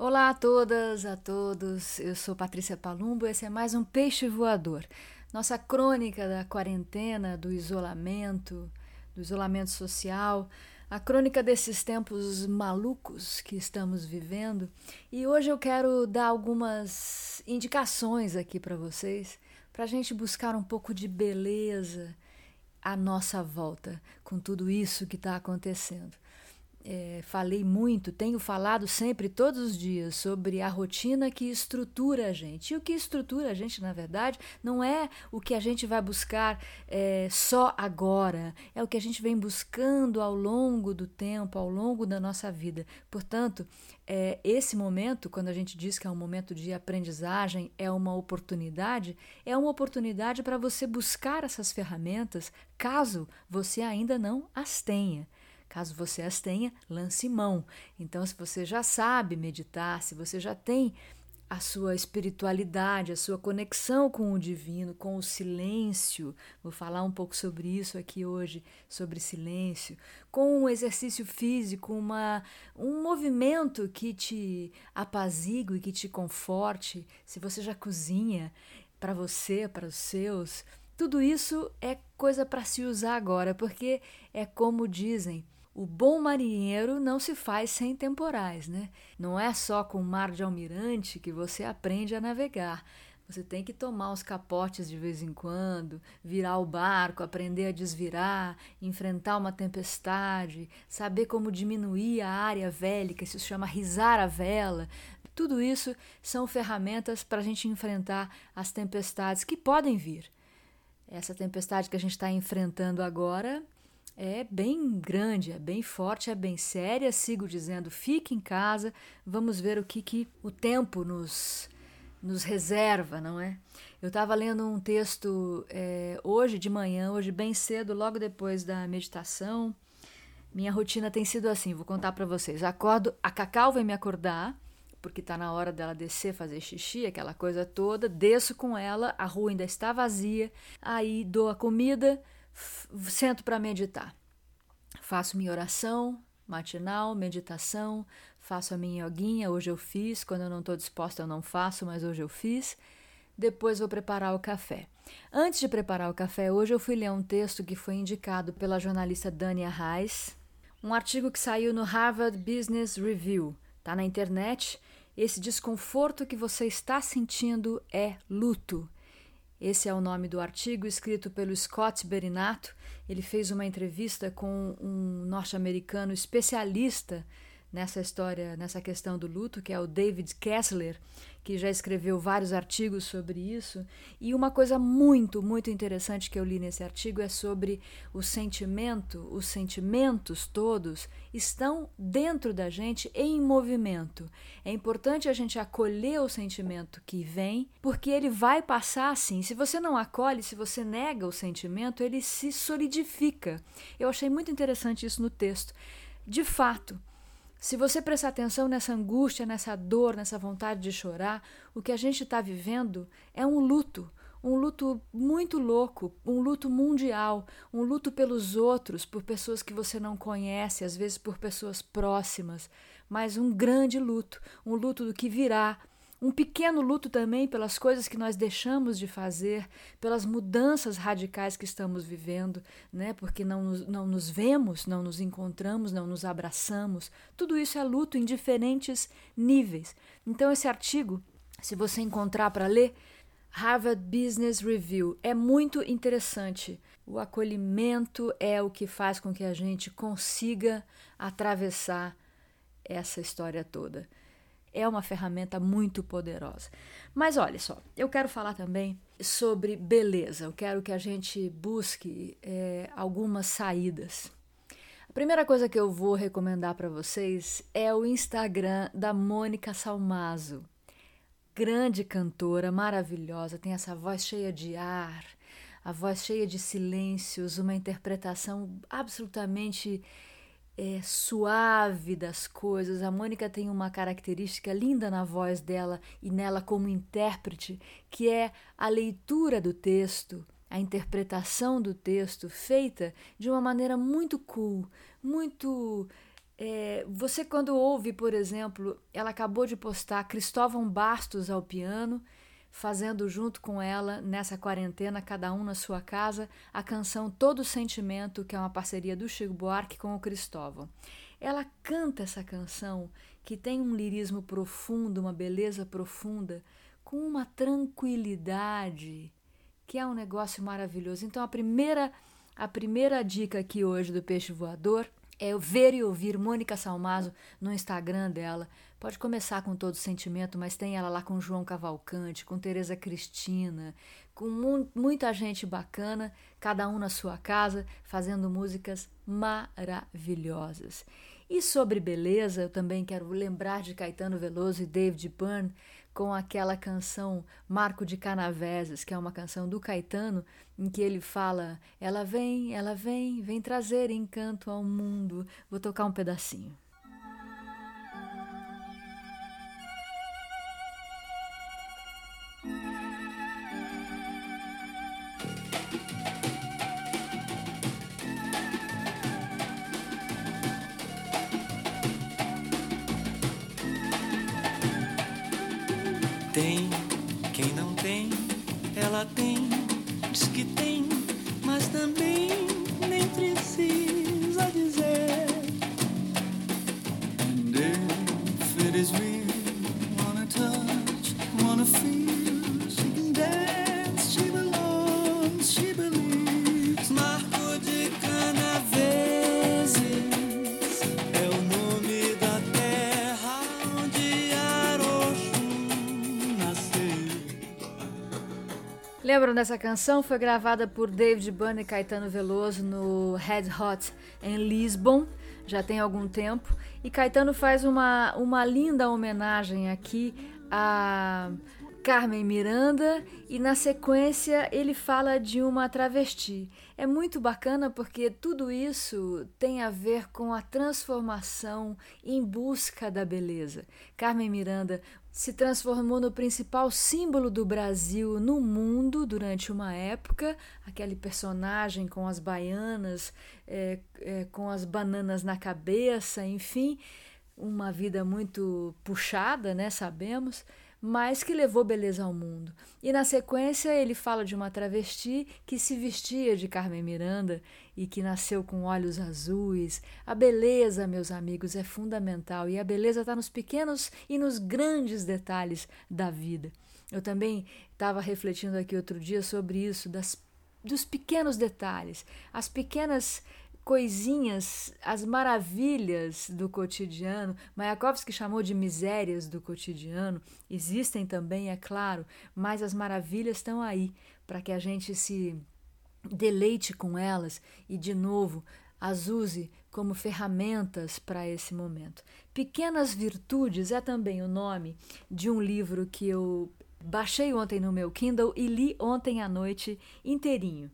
Olá a todas, a todos. Eu sou Patrícia Palumbo. Esse é mais um Peixe Voador. Nossa crônica da quarentena, do isolamento, do isolamento social, a crônica desses tempos malucos que estamos vivendo. E hoje eu quero dar algumas indicações aqui para vocês, para a gente buscar um pouco de beleza à nossa volta com tudo isso que está acontecendo é, falei muito, tenho falado sempre, todos os dias, sobre a rotina que estrutura a gente. E o que estrutura a gente, na verdade, não é o que a gente vai buscar é, só agora, é o que a gente vem buscando ao longo do tempo, ao longo da nossa vida. Portanto, é, esse momento, quando a gente diz que é um momento de aprendizagem, é uma oportunidade, é uma oportunidade para você buscar essas ferramentas, caso você ainda não as tenha. Caso você as tenha, lance mão. Então, se você já sabe meditar, se você já tem a sua espiritualidade, a sua conexão com o divino, com o silêncio. Vou falar um pouco sobre isso aqui hoje, sobre silêncio, com um exercício físico, uma, um movimento que te apazigue, que te conforte. Se você já cozinha para você, para os seus, tudo isso é coisa para se usar agora, porque é como dizem, o bom marinheiro não se faz sem temporais, né? Não é só com o mar de almirante que você aprende a navegar. Você tem que tomar os capotes de vez em quando, virar o barco, aprender a desvirar, enfrentar uma tempestade, saber como diminuir a área vélica, isso se chama risar a vela. Tudo isso são ferramentas para a gente enfrentar as tempestades que podem vir. Essa tempestade que a gente está enfrentando agora é bem grande, é bem forte, é bem séria. Sigo dizendo, fique em casa, vamos ver o que, que o tempo nos, nos reserva, não é? Eu estava lendo um texto é, hoje de manhã, hoje bem cedo, logo depois da meditação. Minha rotina tem sido assim, vou contar para vocês. Acordo, a Cacau vai me acordar, porque está na hora dela descer, fazer xixi, aquela coisa toda. Desço com ela, a rua ainda está vazia. Aí dou a comida, sento para meditar. Faço minha oração matinal, meditação, faço a minha yoguinha, hoje eu fiz, quando eu não estou disposta eu não faço, mas hoje eu fiz. Depois vou preparar o café. Antes de preparar o café, hoje eu fui ler um texto que foi indicado pela jornalista Dania Reis, um artigo que saiu no Harvard Business Review. Está na internet. Esse desconforto que você está sentindo é luto. Esse é o nome do artigo escrito pelo Scott Berinato. Ele fez uma entrevista com um norte-americano especialista nessa história, nessa questão do luto, que é o David Kessler, que já escreveu vários artigos sobre isso. E uma coisa muito, muito interessante que eu li nesse artigo é sobre o sentimento, os sentimentos todos estão dentro da gente em movimento. É importante a gente acolher o sentimento que vem, porque ele vai passar assim. Se você não acolhe, se você nega o sentimento, ele se solidifica. Eu achei muito interessante isso no texto. De fato, se você prestar atenção nessa angústia, nessa dor, nessa vontade de chorar, o que a gente está vivendo é um luto, um luto muito louco, um luto mundial, um luto pelos outros, por pessoas que você não conhece, às vezes por pessoas próximas, mas um grande luto, um luto do que virá, um pequeno luto também pelas coisas que nós deixamos de fazer, pelas mudanças radicais que estamos vivendo, né? porque não nos, não nos vemos, não nos encontramos, não nos abraçamos. Tudo isso é luto em diferentes níveis. Então, esse artigo, se você encontrar para ler, Harvard Business Review, é muito interessante. O acolhimento é o que faz com que a gente consiga atravessar essa história toda é uma ferramenta muito poderosa. Mas olha só, eu quero falar também sobre beleza. Eu quero que a gente busque é, algumas saídas. A primeira coisa que eu vou recomendar para vocês é o Instagram da Mônica Salmazo. Grande cantora, maravilhosa, tem essa voz cheia de ar, a voz cheia de silêncios, uma interpretação absolutamente é, suave das coisas. A Mônica tem uma característica linda na voz dela e nela como intérprete, que é a leitura do texto, a interpretação do texto feita de uma maneira muito cool, muito É, você, quando ouve, por exemplo, ela acabou de postar Cristóvão Bastos ao piano, fazendo junto com ela, nessa quarentena, cada um na sua casa, a canção Todo Sentimento, que é uma parceria do Chico Buarque com o Cristóvão. Ela canta essa canção que tem um lirismo profundo, uma beleza profunda, com uma tranquilidade, que é um negócio maravilhoso. Então a primeira a primeira dica aqui hoje do peixe voador é ver e ouvir Mônica Salmazo no Instagram dela. Pode começar com todo sentimento, mas tem ela lá com João Cavalcante, com Tereza Cristina, com mu muita gente bacana, cada um na sua casa, fazendo músicas maravilhosas. E sobre beleza, eu também quero lembrar de Caetano Veloso e David Byrne com aquela canção Marco de Canaveses, que é uma canção do Caetano, em que ele fala: Ela vem, ela vem, vem trazer encanto ao mundo. Vou tocar um pedacinho. Lembram dessa canção? Foi gravada por David Byrne e Caetano Veloso no Red Hot em Lisbon, já tem algum tempo. E Caetano faz uma, uma linda homenagem aqui a Carmen Miranda e na sequência ele fala de uma travesti. É muito bacana porque tudo isso tem a ver com a transformação em busca da beleza. Carmen Miranda se transformou no principal símbolo do Brasil no mundo durante uma época, aquele personagem com as baianas, é, é, com as bananas na cabeça, enfim, uma vida muito puxada, né? Sabemos mas que levou beleza ao mundo. E na sequência ele fala de uma travesti que se vestia de Carmen Miranda e que nasceu com olhos azuis. A beleza, meus amigos, é fundamental e a beleza está nos pequenos e nos grandes detalhes da vida. Eu também estava refletindo aqui outro dia sobre isso, das, dos pequenos detalhes, as pequenas coisinhas, as maravilhas do cotidiano. Mayakovsky chamou de misérias do cotidiano. Existem também, é claro, mas as maravilhas estão aí para que a gente se deleite com elas e, de novo, as use como ferramentas para esse momento. Pequenas Virtudes é também o nome de um livro que eu baixei ontem no meu Kindle e li ontem à noite inteirinho.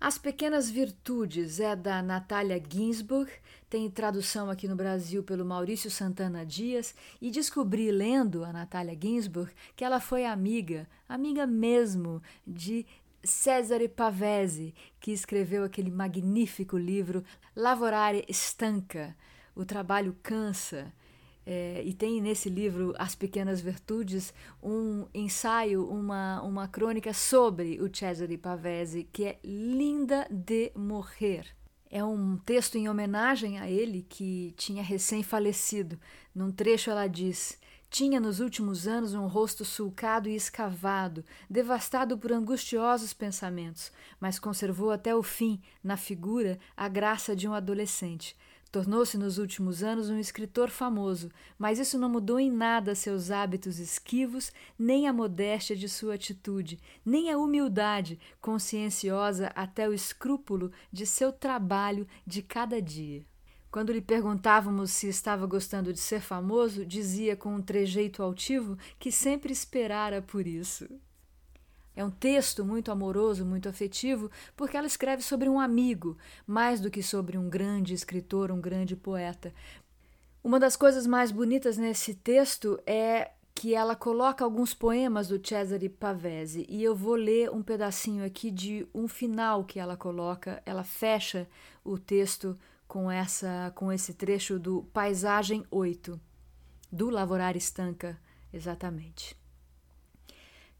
As Pequenas Virtudes é da Natália Ginsburg, tem tradução aqui no Brasil pelo Maurício Santana Dias, e descobri lendo a Natália Ginsburg que ela foi amiga, amiga mesmo, de Cesare Pavese, que escreveu aquele magnífico livro Lavorare Stanca, O Trabalho Cansa. É, e tem nesse livro As Pequenas Virtudes um ensaio, uma, uma crônica sobre o Cesare Pavese, que é linda de morrer. É um texto em homenagem a ele que tinha recém-falecido. Num trecho ela diz: Tinha nos últimos anos um rosto sulcado e escavado, devastado por angustiosos pensamentos, mas conservou até o fim, na figura, a graça de um adolescente. Tornou-se nos últimos anos um escritor famoso, mas isso não mudou em nada seus hábitos esquivos, nem a modéstia de sua atitude, nem a humildade conscienciosa até o escrúpulo de seu trabalho de cada dia. Quando lhe perguntávamos se estava gostando de ser famoso, dizia com um trejeito altivo que sempre esperara por isso. É um texto muito amoroso, muito afetivo, porque ela escreve sobre um amigo, mais do que sobre um grande escritor, um grande poeta. Uma das coisas mais bonitas nesse texto é que ela coloca alguns poemas do Cesare Pavese e eu vou ler um pedacinho aqui de um final que ela coloca. Ela fecha o texto com essa com esse trecho do Paisagem 8 do Lavorar Estanca, exatamente.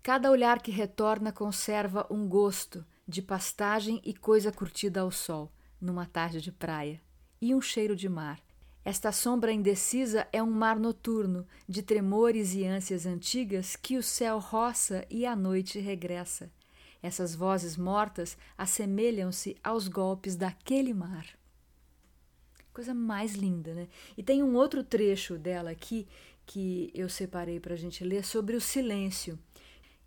Cada olhar que retorna conserva um gosto de pastagem e coisa curtida ao sol, numa tarde de praia, e um cheiro de mar. Esta sombra indecisa é um mar noturno, de tremores e ânsias antigas que o céu roça e a noite regressa. Essas vozes mortas assemelham-se aos golpes daquele mar. Coisa mais linda, né? E tem um outro trecho dela aqui que eu separei para a gente ler sobre o silêncio.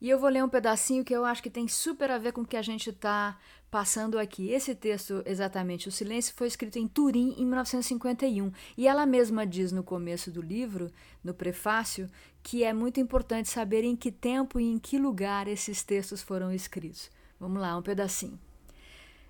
E eu vou ler um pedacinho que eu acho que tem super a ver com o que a gente está passando aqui. Esse texto, exatamente, O Silêncio, foi escrito em Turim em 1951. E ela mesma diz no começo do livro, no prefácio, que é muito importante saber em que tempo e em que lugar esses textos foram escritos. Vamos lá, um pedacinho.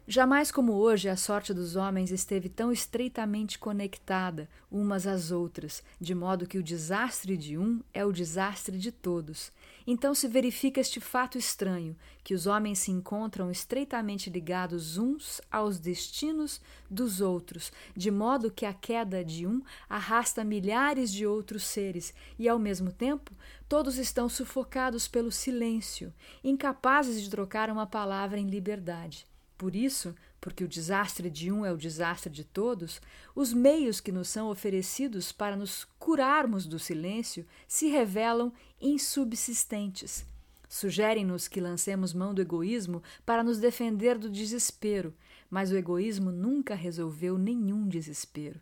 Jamais como hoje a sorte dos homens esteve tão estreitamente conectada umas às outras, de modo que o desastre de um é o desastre de todos. Então se verifica este fato estranho, que os homens se encontram estreitamente ligados uns aos destinos dos outros, de modo que a queda de um arrasta milhares de outros seres, e ao mesmo tempo todos estão sufocados pelo silêncio, incapazes de trocar uma palavra em liberdade. Por isso, porque o desastre de um é o desastre de todos, os meios que nos são oferecidos para nos curarmos do silêncio se revelam insubsistentes. Sugerem-nos que lancemos mão do egoísmo para nos defender do desespero, mas o egoísmo nunca resolveu nenhum desespero.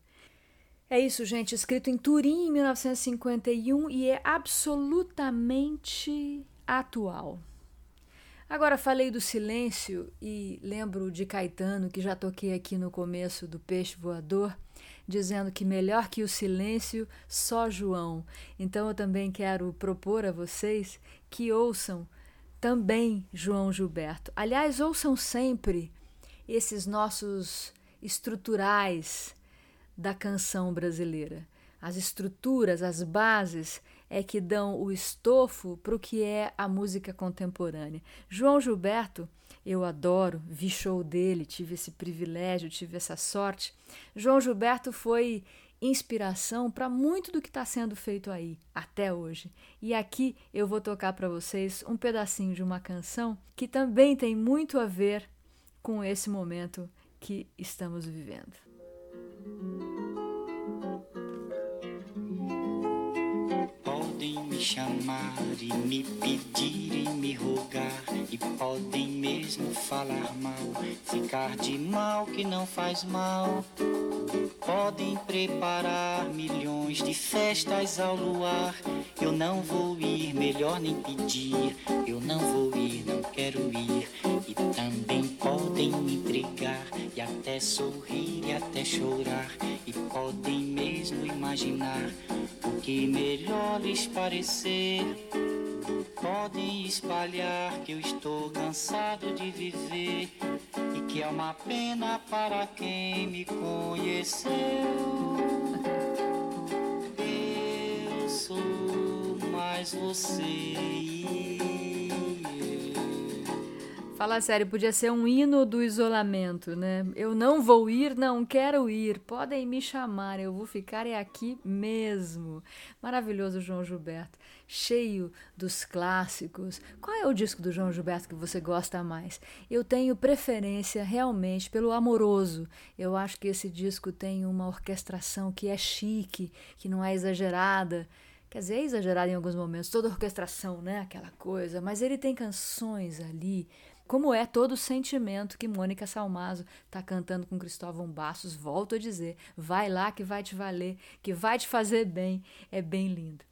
É isso, gente, escrito em Turim em 1951 e é absolutamente atual. Agora falei do silêncio e lembro de Caetano, que já toquei aqui no começo do Peixe Voador, dizendo que melhor que o silêncio, só João. Então eu também quero propor a vocês que ouçam também João Gilberto. Aliás, ouçam sempre esses nossos estruturais da canção brasileira. As estruturas, as bases é que dão o estofo para o que é a música contemporânea. João Gilberto, eu adoro, vi show dele, tive esse privilégio, tive essa sorte. João Gilberto foi inspiração para muito do que está sendo feito aí até hoje. E aqui eu vou tocar para vocês um pedacinho de uma canção que também tem muito a ver com esse momento que estamos vivendo. Chamar e me pedir e me rogar e podem mesmo falar mal, ficar de mal que não faz mal. Podem preparar milhões de festas ao luar. Eu não vou ir, melhor nem pedir. Eu não vou ir, não quero ir. E também podem me entregar e até sorrir e até chorar. E podem mesmo imaginar que melhor lhes parecer. Podem espalhar que eu estou cansado de viver e que é uma pena para quem me conheceu. Eu sou mais você. Fala sério, podia ser um hino do isolamento, né? Eu não vou ir, não quero ir. Podem me chamar, eu vou ficar é aqui mesmo. Maravilhoso João Gilberto, cheio dos clássicos. Qual é o disco do João Gilberto que você gosta mais? Eu tenho preferência realmente pelo Amoroso. Eu acho que esse disco tem uma orquestração que é chique, que não é exagerada. Quer dizer, é exagerada em alguns momentos, toda orquestração, né? Aquela coisa, mas ele tem canções ali como é todo o sentimento que Mônica Salmazo está cantando com Cristóvão Bastos. Volto a dizer, vai lá que vai te valer, que vai te fazer bem, é bem lindo.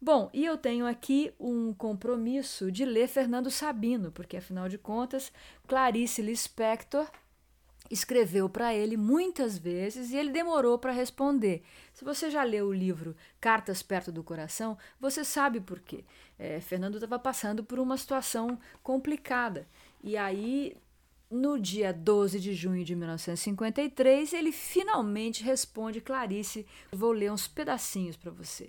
Bom, e eu tenho aqui um compromisso de ler Fernando Sabino, porque afinal de contas, Clarice Lispector escreveu para ele muitas vezes e ele demorou para responder. Se você já leu o livro Cartas Perto do Coração, você sabe por quê. É, Fernando estava passando por uma situação complicada e aí, no dia 12 de junho de 1953, ele finalmente responde Clarice. Vou ler uns pedacinhos para você.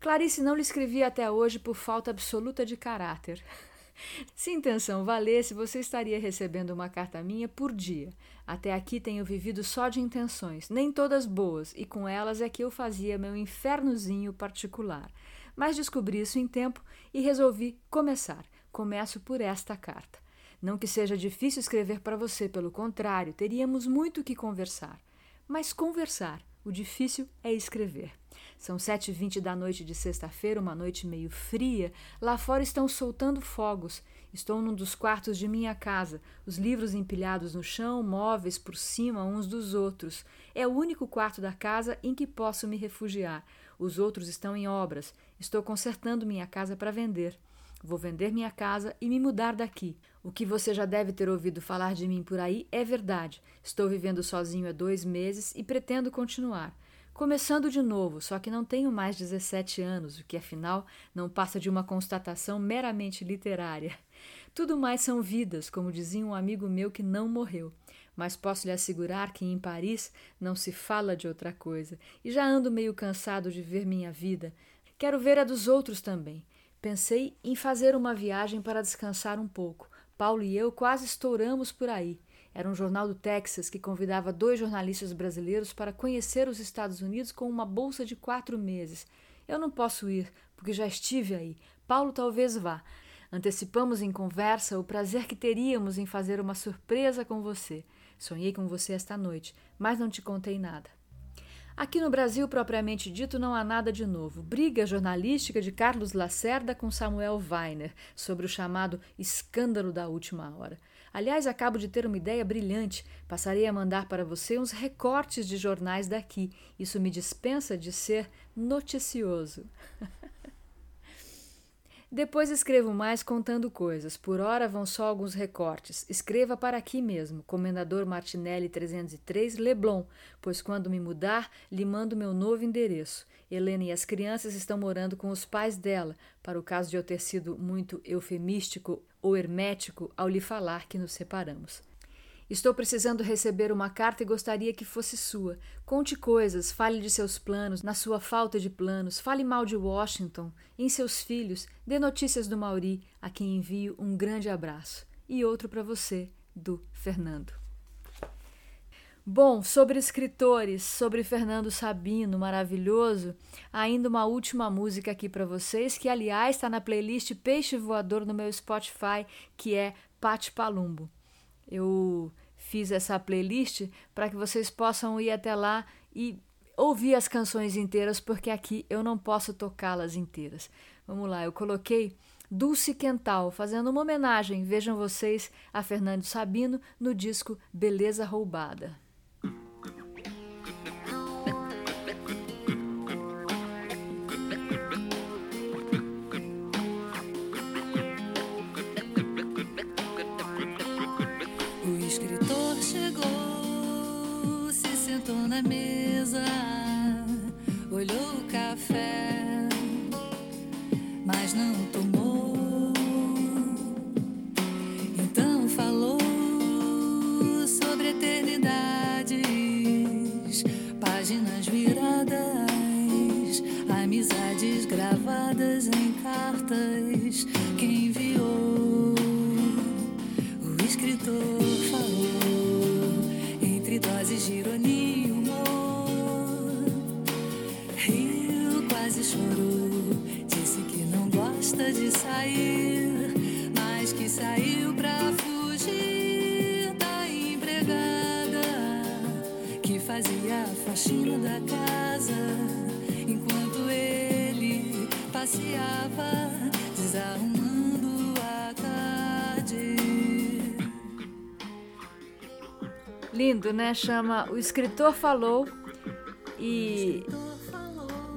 Clarice não lhe escrevia até hoje por falta absoluta de caráter. Se intenção valesse, você estaria recebendo uma carta minha por dia. Até aqui tenho vivido só de intenções, nem todas boas, e com elas é que eu fazia meu infernozinho particular. Mas descobri isso em tempo e resolvi começar. Começo por esta carta. Não que seja difícil escrever para você, pelo contrário, teríamos muito que conversar. Mas conversar, o difícil é escrever. São sete e vinte da noite de sexta-feira, uma noite meio fria. Lá fora estão soltando fogos. Estou num dos quartos de minha casa, os livros empilhados no chão, móveis por cima uns dos outros. É o único quarto da casa em que posso me refugiar. Os outros estão em obras. Estou consertando minha casa para vender. Vou vender minha casa e me mudar daqui. O que você já deve ter ouvido falar de mim por aí é verdade. Estou vivendo sozinho há dois meses e pretendo continuar. Começando de novo, só que não tenho mais 17 anos, o que afinal não passa de uma constatação meramente literária. Tudo mais são vidas, como dizia um amigo meu que não morreu. Mas posso lhe assegurar que em Paris não se fala de outra coisa, e já ando meio cansado de ver minha vida. Quero ver a dos outros também. Pensei em fazer uma viagem para descansar um pouco. Paulo e eu quase estouramos por aí. Era um jornal do Texas que convidava dois jornalistas brasileiros para conhecer os Estados Unidos com uma bolsa de quatro meses. Eu não posso ir, porque já estive aí. Paulo talvez vá. Antecipamos em conversa o prazer que teríamos em fazer uma surpresa com você. Sonhei com você esta noite, mas não te contei nada. Aqui no Brasil, propriamente dito, não há nada de novo. Briga jornalística de Carlos Lacerda com Samuel Weiner sobre o chamado escândalo da última hora. Aliás, acabo de ter uma ideia brilhante. Passarei a mandar para você uns recortes de jornais daqui. Isso me dispensa de ser noticioso. Depois escrevo mais contando coisas. Por hora vão só alguns recortes. Escreva para aqui mesmo, Comendador Martinelli 303, Leblon, pois quando me mudar, lhe mando meu novo endereço. Helena e as crianças estão morando com os pais dela, para o caso de eu ter sido muito eufemístico ou hermético ao lhe falar que nos separamos. Estou precisando receber uma carta e gostaria que fosse sua. Conte coisas, fale de seus planos, na sua falta de planos, fale mal de Washington, em seus filhos, dê notícias do Mauri, a quem envio um grande abraço. E outro para você, do Fernando. Bom, sobre escritores, sobre Fernando Sabino, maravilhoso, ainda uma última música aqui para vocês, que aliás está na playlist Peixe Voador no meu Spotify, que é Pate Palumbo. Eu fiz essa playlist para que vocês possam ir até lá e ouvir as canções inteiras, porque aqui eu não posso tocá-las inteiras. Vamos lá, eu coloquei Dulce Quental, fazendo uma homenagem, vejam vocês, a Fernando Sabino no disco Beleza Roubada. Páginas viradas, amizades gravadas em cartas que enviou o escritor. Falou entre doses de ironia. de sair, faxina da casa enquanto ele passeava desarrumando a tarde. Lindo, né? Chama O Escritor Falou e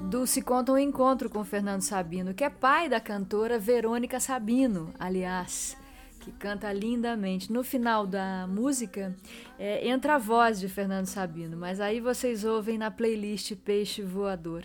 do Se Conta um Encontro com Fernando Sabino, que é pai da cantora Verônica Sabino, aliás, que canta lindamente. No final da música é, entra a voz de Fernando Sabino, mas aí vocês ouvem na playlist Peixe Voador.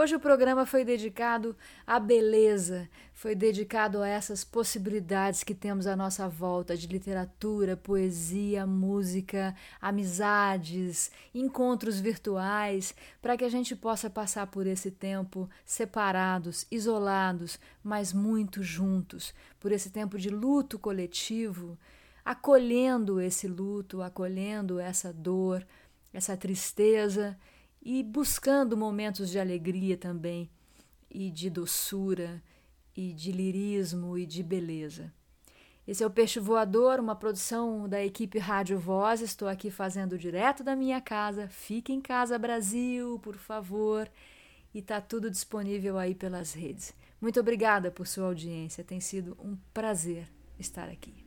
Hoje o programa foi dedicado à beleza, foi dedicado a essas possibilidades que temos à nossa volta de literatura, poesia, música, amizades, encontros virtuais, para que a gente possa passar por esse tempo separados, isolados, mas muito juntos, por esse tempo de luto coletivo, acolhendo esse luto, acolhendo essa dor, essa tristeza e buscando momentos de alegria também, e de doçura, e de lirismo e de beleza. Esse é o Peixe Voador, uma produção da equipe Rádio Voz. Estou aqui fazendo direto da minha casa. Fique em casa, Brasil, por favor. E tá tudo disponível aí pelas redes. Muito obrigada por sua audiência. Tem sido um prazer estar aqui.